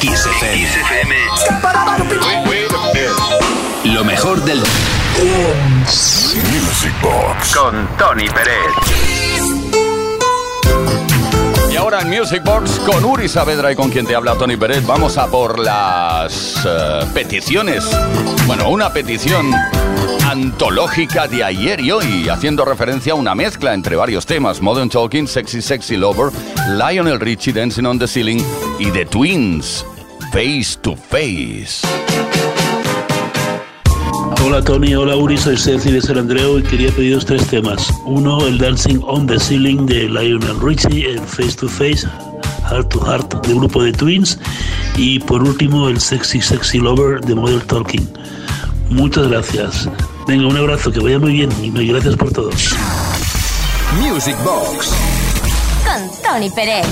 XFM. Lo mejor del Music Box con Tony Pérez. Ahora en Music Box con Uri Saavedra y con quien te habla Tony Pérez vamos a por las eh, peticiones. Bueno, una petición antológica de ayer y hoy, haciendo referencia a una mezcla entre varios temas, Modern Talking, Sexy Sexy Lover, Lionel Richie, Dancing on the Ceiling y The Twins, Face to Face. Hola Tony, hola Uri, soy Ceci de San Andreu y quería pediros tres temas. Uno, el Dancing on the Ceiling de Lionel Richie en Face to Face, Heart to Heart del grupo de Twins. Y por último, el Sexy Sexy Lover de Model Talking. Muchas gracias. Venga, un abrazo, que vaya muy bien y gracias por todo. Music Box con Tony Pérez.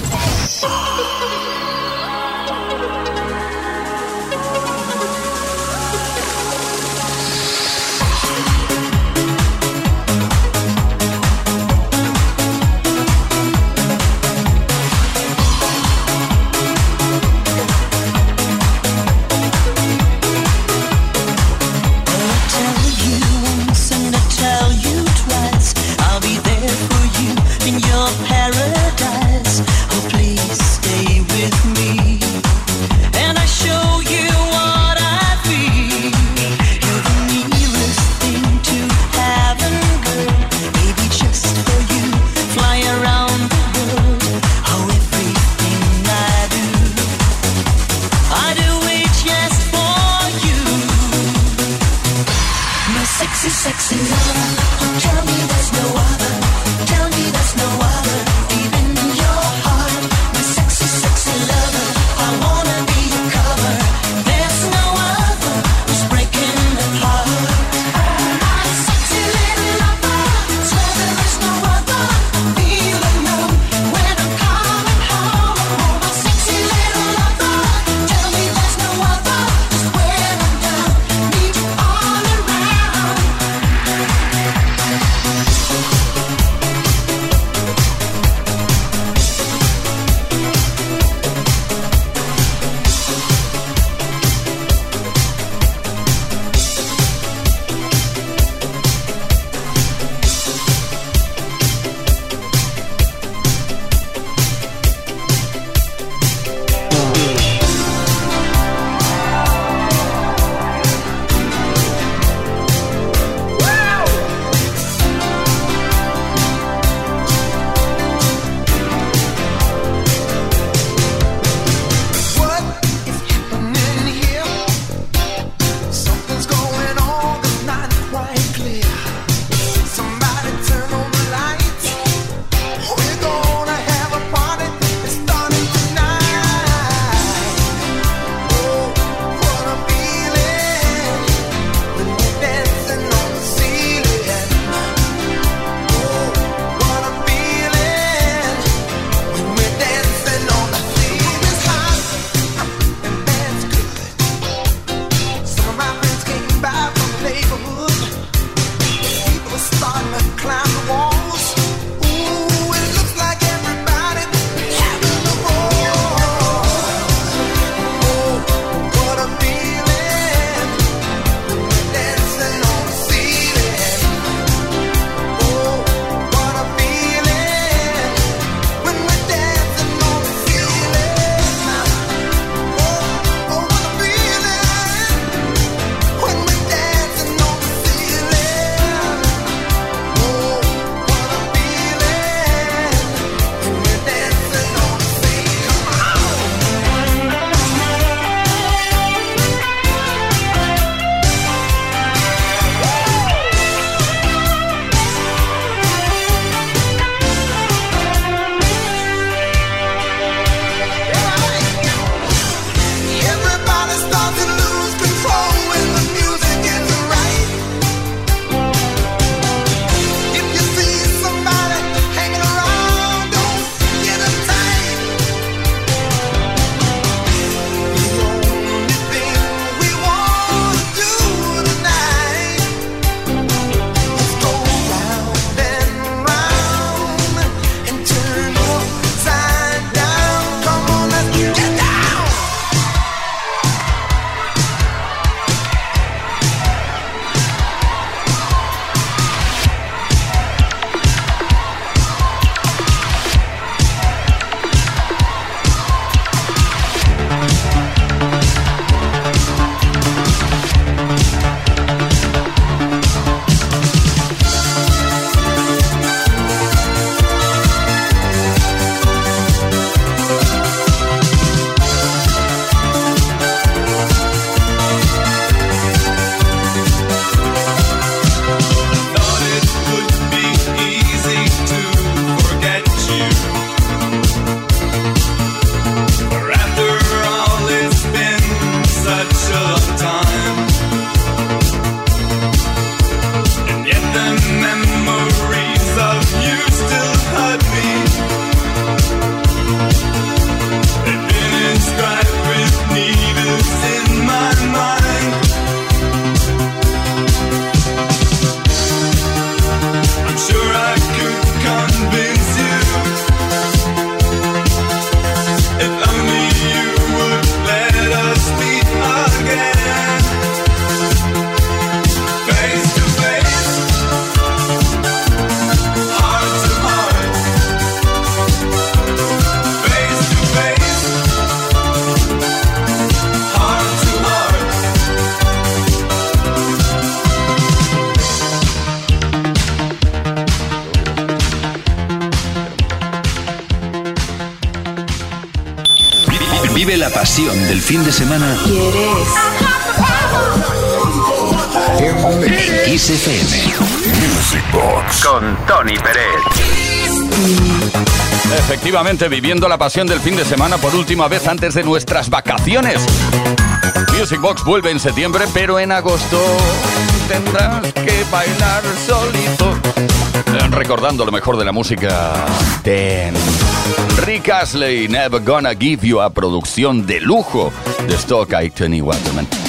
Vive la pasión del fin de semana ¿Quieres? en XFM. Music Box con Tony Pérez. Efectivamente, viviendo la pasión del fin de semana por última vez antes de nuestras vacaciones. Music Box vuelve en septiembre, pero en agosto tendrás que bailar solito. Recordando lo mejor de la música Rick Astley, Never Gonna Give You a producción de lujo de Stock y Tony Waterman.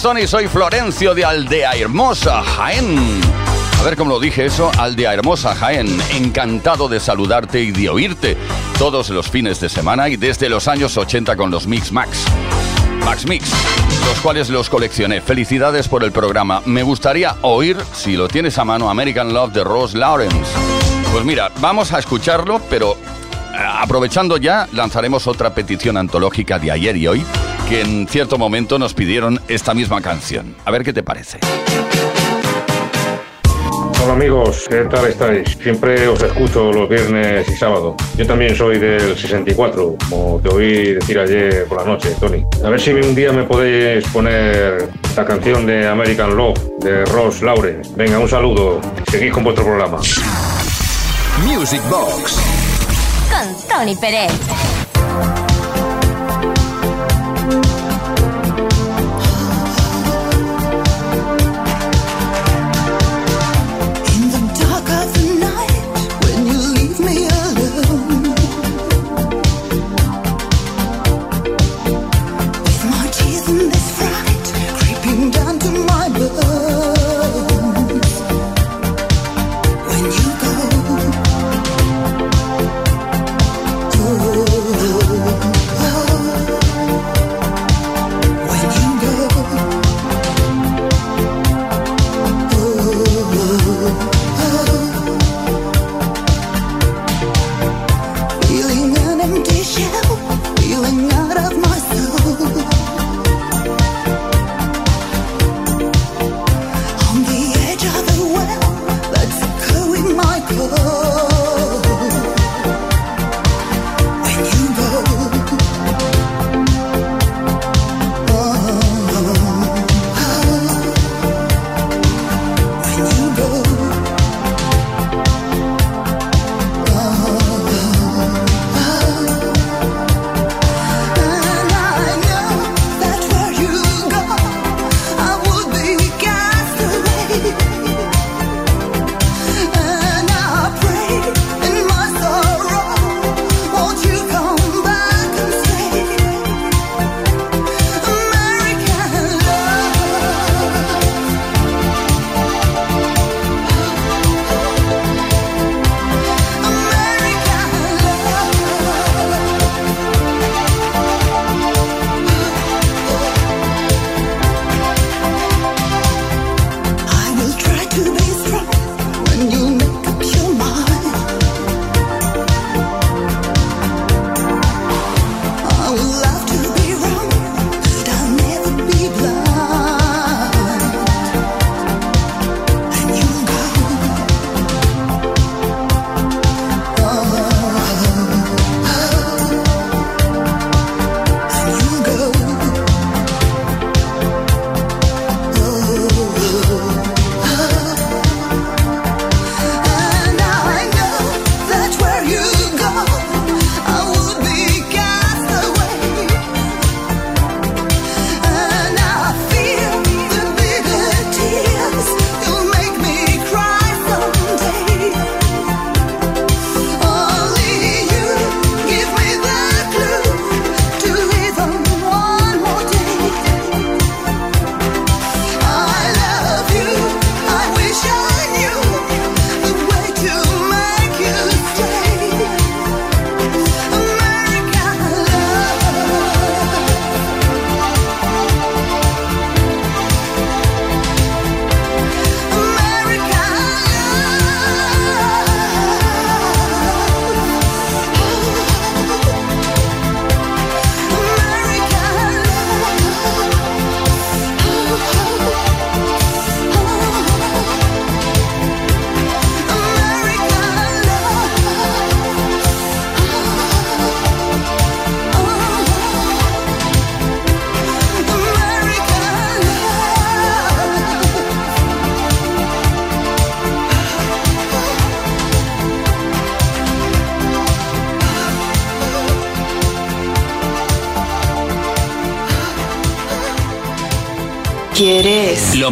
Noches. Soy Florencio de Aldea Hermosa, Jaén. A ver cómo lo dije eso, Aldea Hermosa, Jaén. Encantado de saludarte y de oírte todos los fines de semana y desde los años 80 con los Mix Max. Max Mix, los cuales los coleccioné. Felicidades por el programa. Me gustaría oír, si lo tienes a mano, American Love de Ross Lawrence. Pues mira, vamos a escucharlo, pero eh, aprovechando ya, lanzaremos otra petición antológica de ayer y hoy, que en cierto momento nos pidieron esta misma canción. A ver qué te parece. Hola amigos, ¿qué tal estáis? Siempre os escucho los viernes y sábado. Yo también soy del 64, como te oí decir ayer por la noche, Tony. A ver si un día me podéis poner la canción de American Love de Ross Lauren. Venga, un saludo. Seguid con vuestro programa. Music Box con Tony Pérez.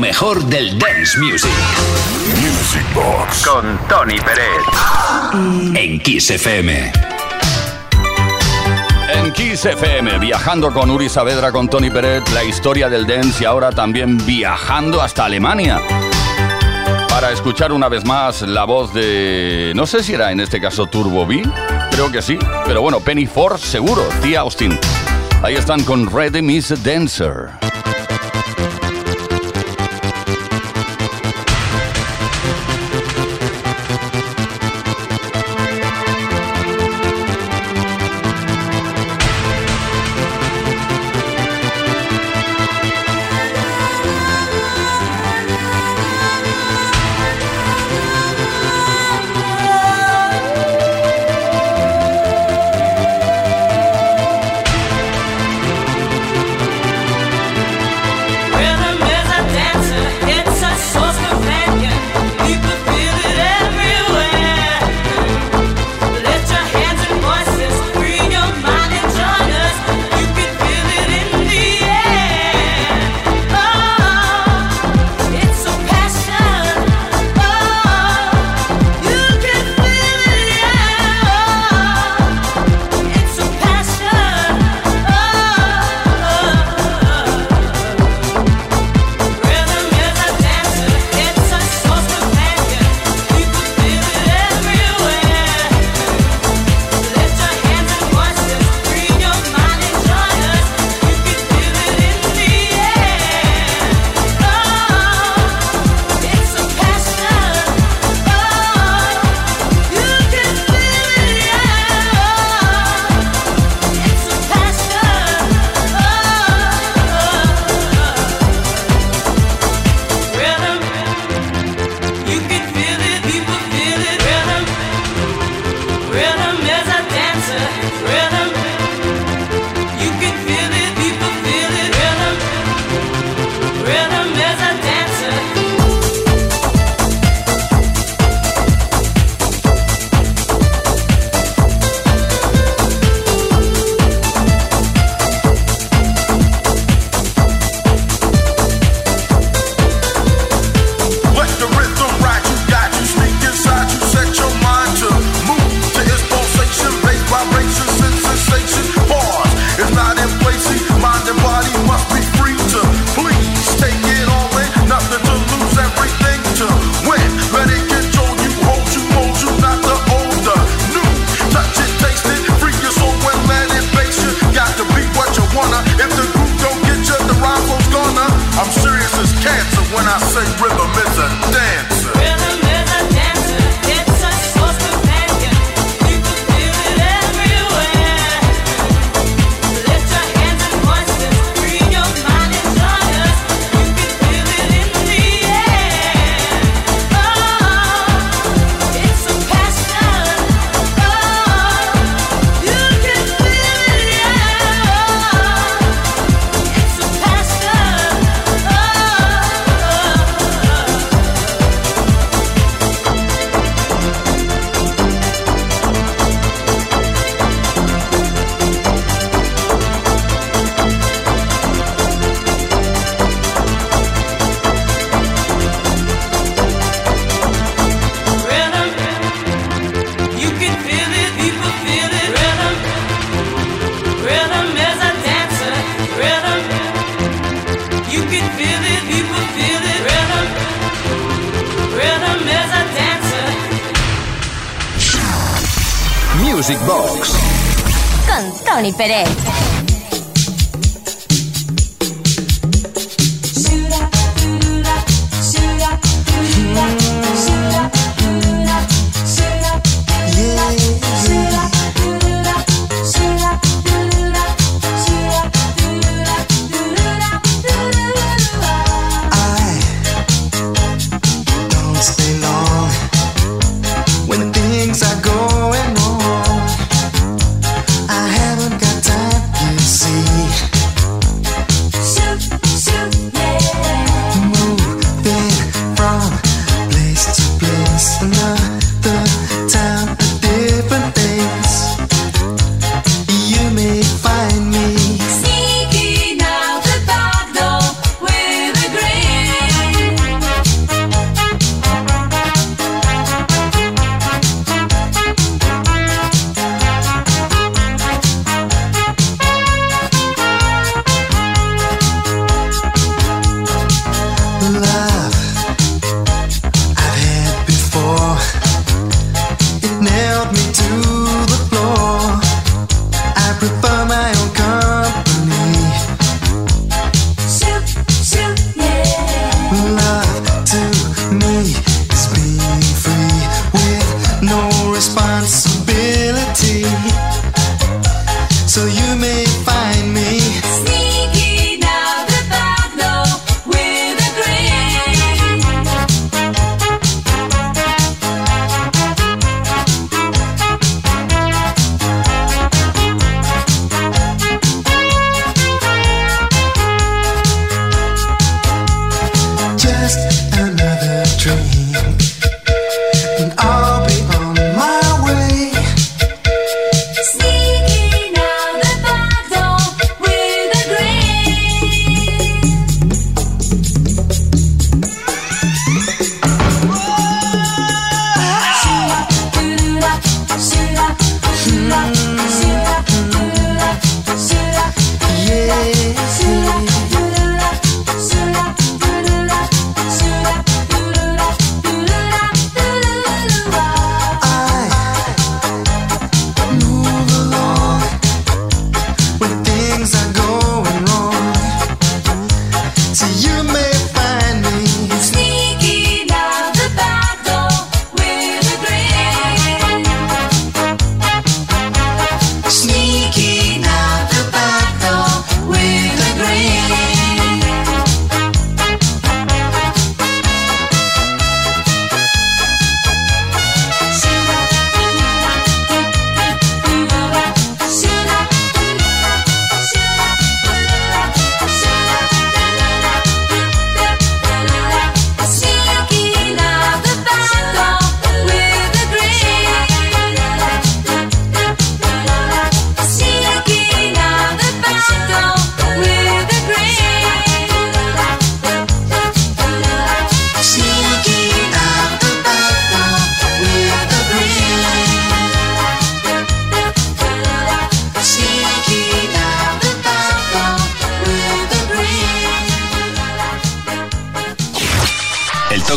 mejor del dance music. Music Box con Tony Pérez en Kiss FM. En Kiss FM, viajando con Uri Saavedra, con Tony Peret, la historia del dance y ahora también viajando hasta Alemania para escuchar una vez más la voz de, no sé si era en este caso Turbo B, creo que sí, pero bueno, Penny Ford seguro, Tía Austin. Ahí están con Ready Miss Dancer.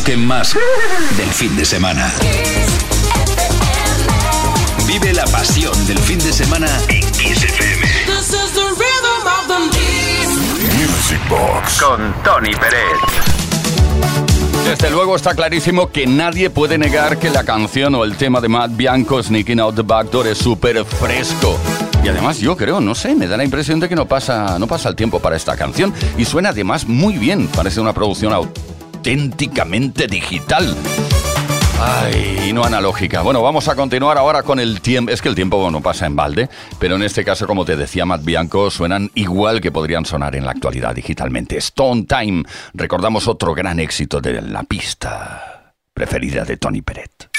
Toque más del fin de semana. Vive la pasión del fin de semana en Kiss FM. This is the rhythm of the Music Box con Tony Pérez. Desde luego está clarísimo que nadie puede negar que la canción o el tema de Matt Bianco, Sneaking Out the Back Door, es súper fresco. Y además yo creo, no sé, me da la impresión de que no pasa, no pasa el tiempo para esta canción. Y suena además muy bien, parece una producción auténticamente digital. Ay, no analógica. Bueno, vamos a continuar ahora con el tiempo. Es que el tiempo no pasa en balde, pero en este caso, como te decía Matt Bianco, suenan igual que podrían sonar en la actualidad digitalmente. Stone Time. Recordamos otro gran éxito de la pista preferida de Tony Peret.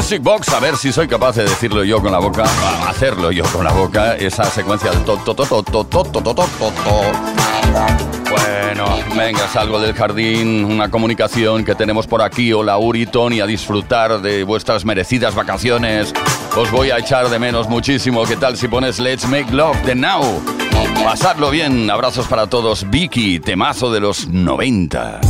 Music Box, a ver si soy capaz de decirlo yo con la boca, hacerlo yo con la boca, esa secuencia de to to to to to to to to to to to. Bueno, venga, salgo del jardín, una comunicación que tenemos por aquí, hola Uri, Tony, a disfrutar de vuestras merecidas vacaciones. Os voy a echar de menos muchísimo, ¿qué tal si pones Let's Make Love de Now? Pasadlo bien, abrazos para todos, Vicky, temazo de los 90.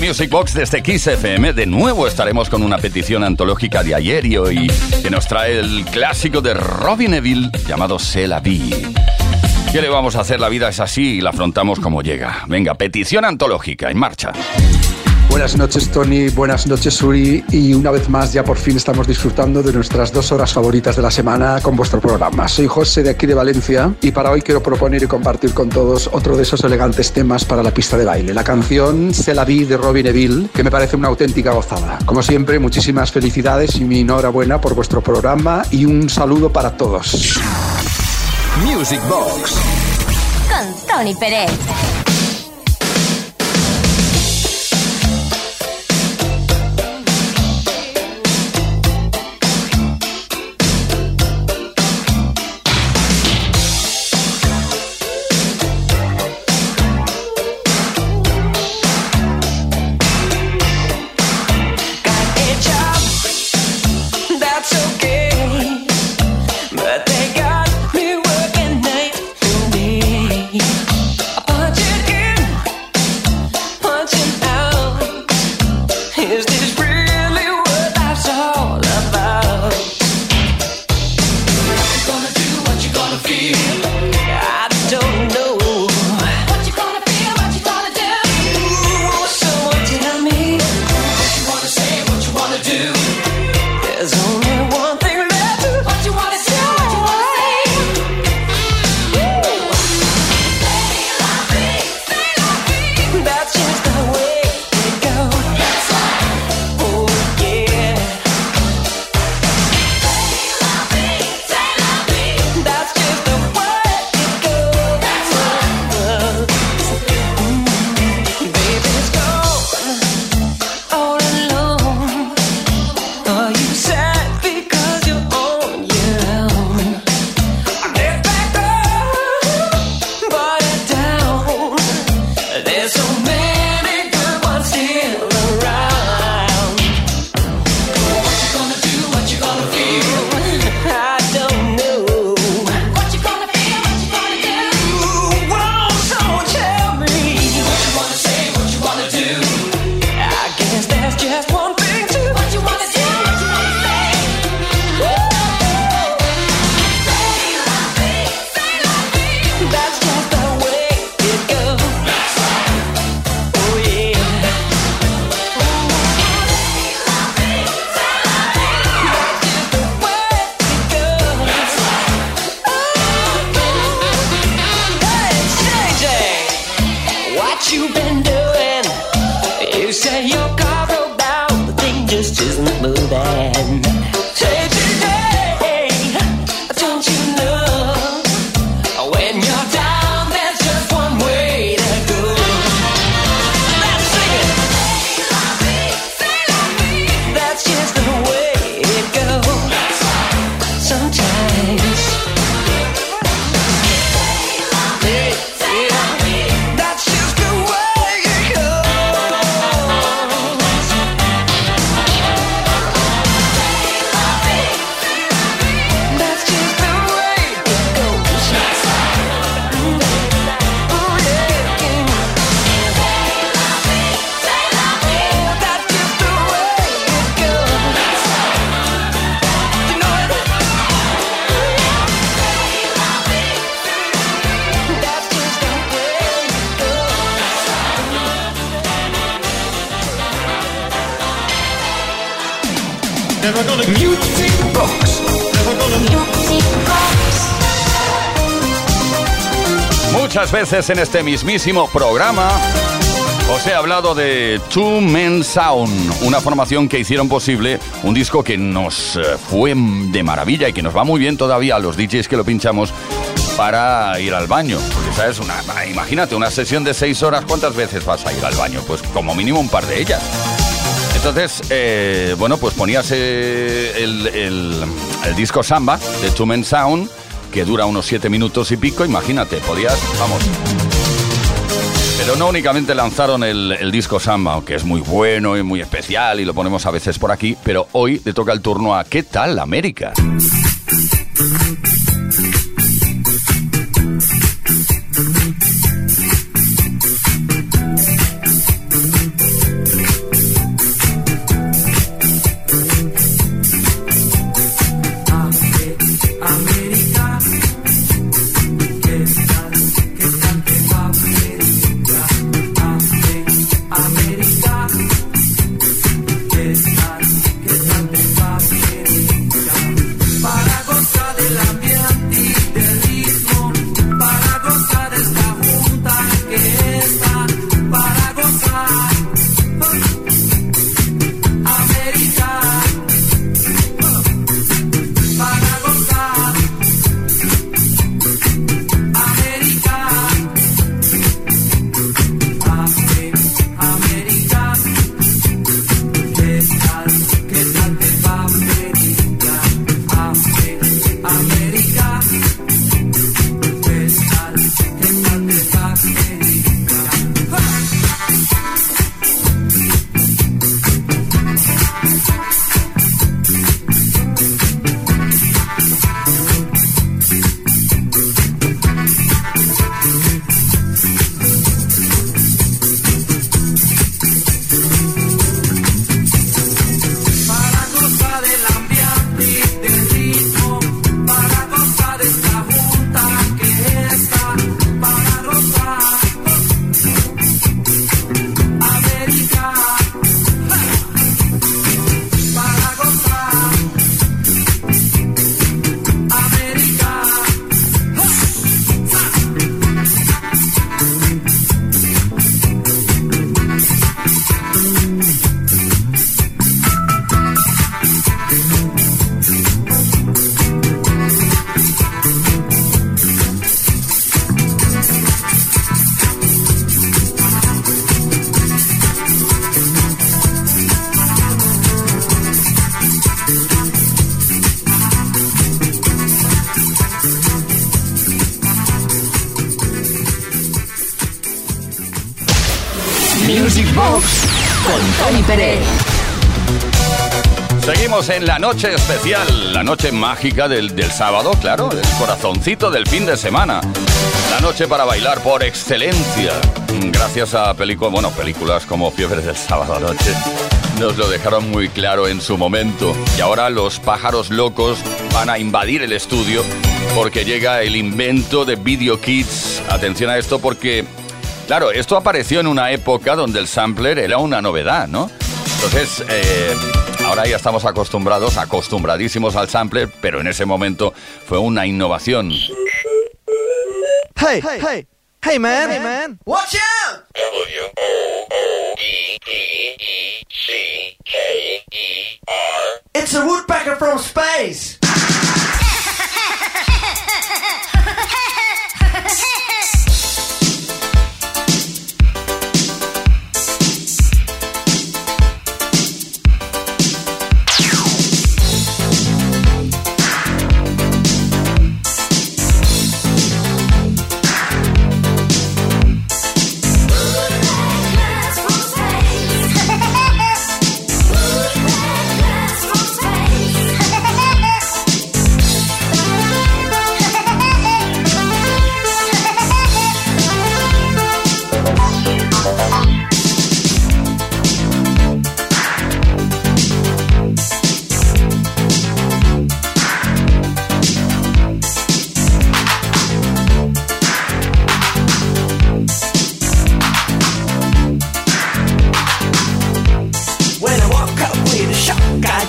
Music Box, desde Kiss FM, de nuevo estaremos con una petición antológica de ayer y hoy que nos trae el clásico de Robin Neville llamado C'est la vie. ¿Qué le vamos a hacer? La vida es así y la afrontamos como llega. Venga, petición antológica, en marcha. Buenas noches Tony, buenas noches Uri y una vez más ya por fin estamos disfrutando de nuestras dos horas favoritas de la semana con vuestro programa. Soy José de aquí de Valencia y para hoy quiero proponer y compartir con todos otro de esos elegantes temas para la pista de baile. La canción Se la vi de Robin Neville que me parece una auténtica gozada. Como siempre, muchísimas felicidades y mi enhorabuena por vuestro programa y un saludo para todos. Music Box Con Tony Pérez. Music Box Muchas veces en este mismísimo programa os he hablado de Two Men Sound, una formación que hicieron posible un disco que nos eh, fue de maravilla y que nos va muy bien todavía a los DJs que lo pinchamos para ir al baño. Porque, ¿sabes? Una, imagínate, una sesión de seis horas, ¿cuántas veces vas a ir al baño? Pues como mínimo un par de ellas. Entonces, eh, bueno, pues ponías eh, el, disco Samba de Two Men Sound, que dura unos siete minutos y pico, imagínate, podías, vamos. Pero no únicamente lanzaron el, disco Samba, que es muy bueno y muy especial y lo ponemos a veces por aquí, pero hoy le toca el turno a ¿Qué tal? América, Seguimos en la noche especial, la noche mágica del, del sábado, claro, el corazoncito del fin de semana. La noche para bailar por excelencia. Gracias a películas, bueno, películas como Fiebre del sábado anoche, nos lo dejaron muy claro en su momento. Y ahora los pájaros locos van a invadir el estudio porque llega el invento de Video Kids. Atención a esto porque, claro, esto apareció en una época donde el sampler era una novedad, ¿no? Entonces, eh, ahora ya estamos acostumbrados, acostumbradísimos al sampler, pero en ese momento fue una innovación. Hey, hey, hey, man, hey, man, watch out! It's a woodpecker from space.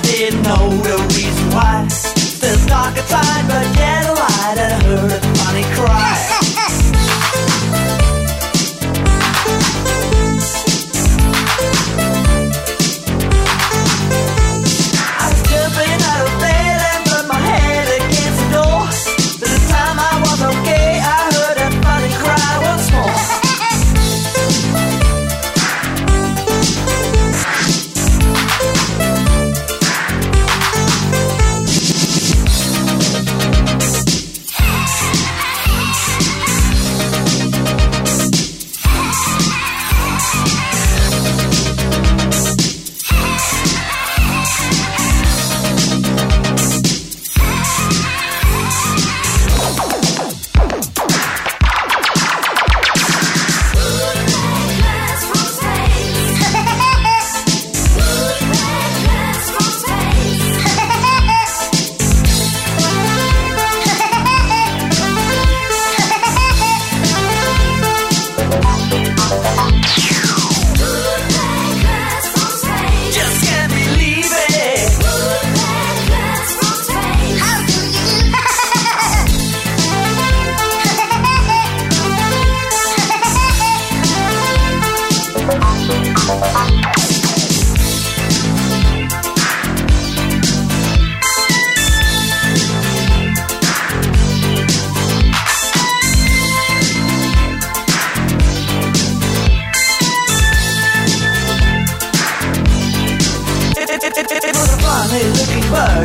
Didn't know the reason why. Still dark inside, but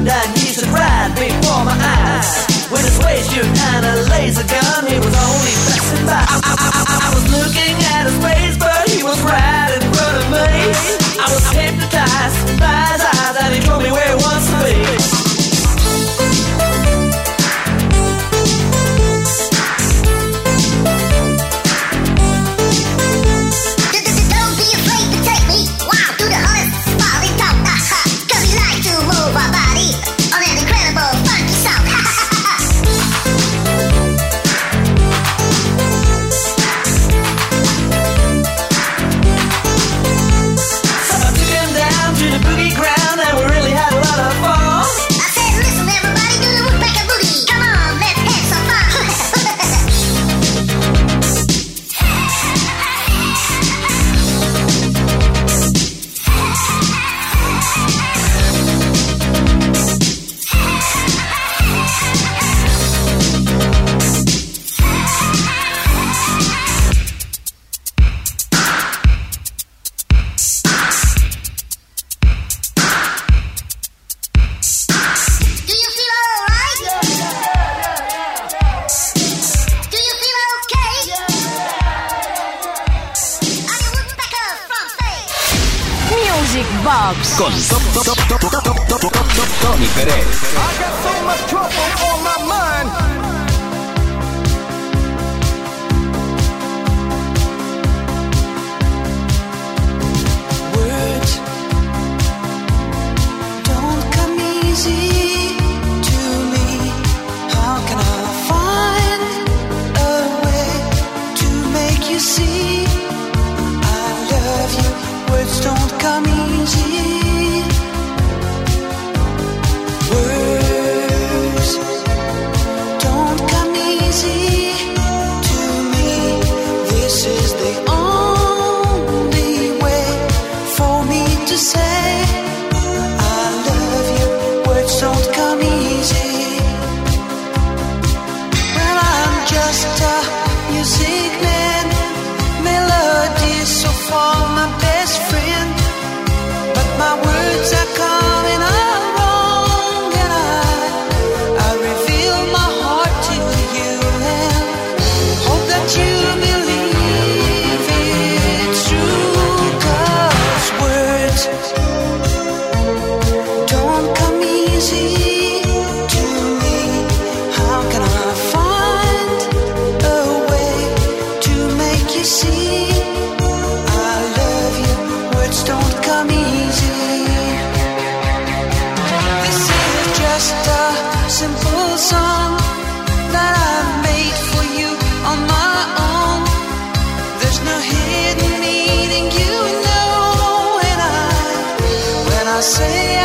bird and he stood right before my eyes. With waist shoot and a laser gun, he was only passing by. I, I, I, I was looking at his face, but he was right in front of me. I was hypnotized by his eyes and he told me where say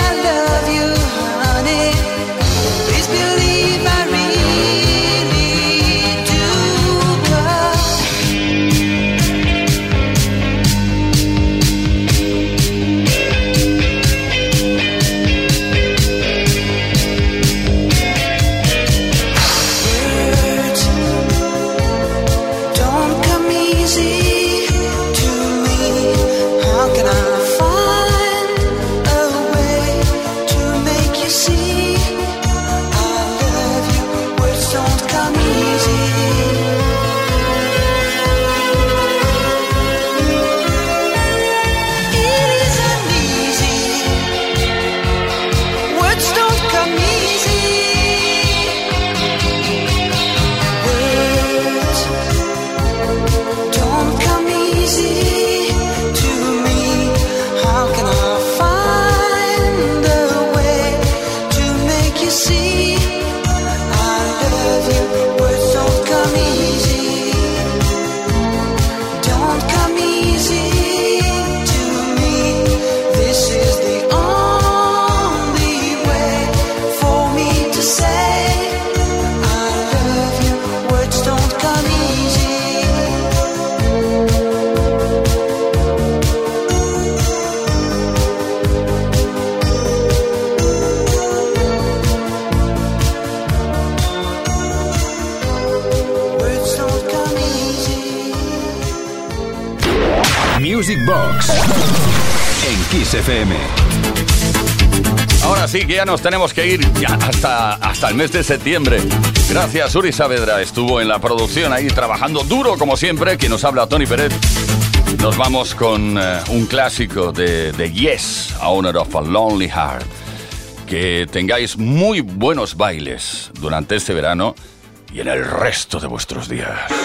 Music Box en Kiss FM. Ahora sí que ya nos tenemos que ir ya hasta, hasta el mes de septiembre. Gracias, Uri Saavedra. Estuvo en la producción ahí trabajando duro como siempre. Quien nos habla, Tony Pérez. Nos vamos con eh, un clásico de, de Yes, a Honor of a Lonely Heart. Que tengáis muy buenos bailes durante este verano y en el resto de vuestros días.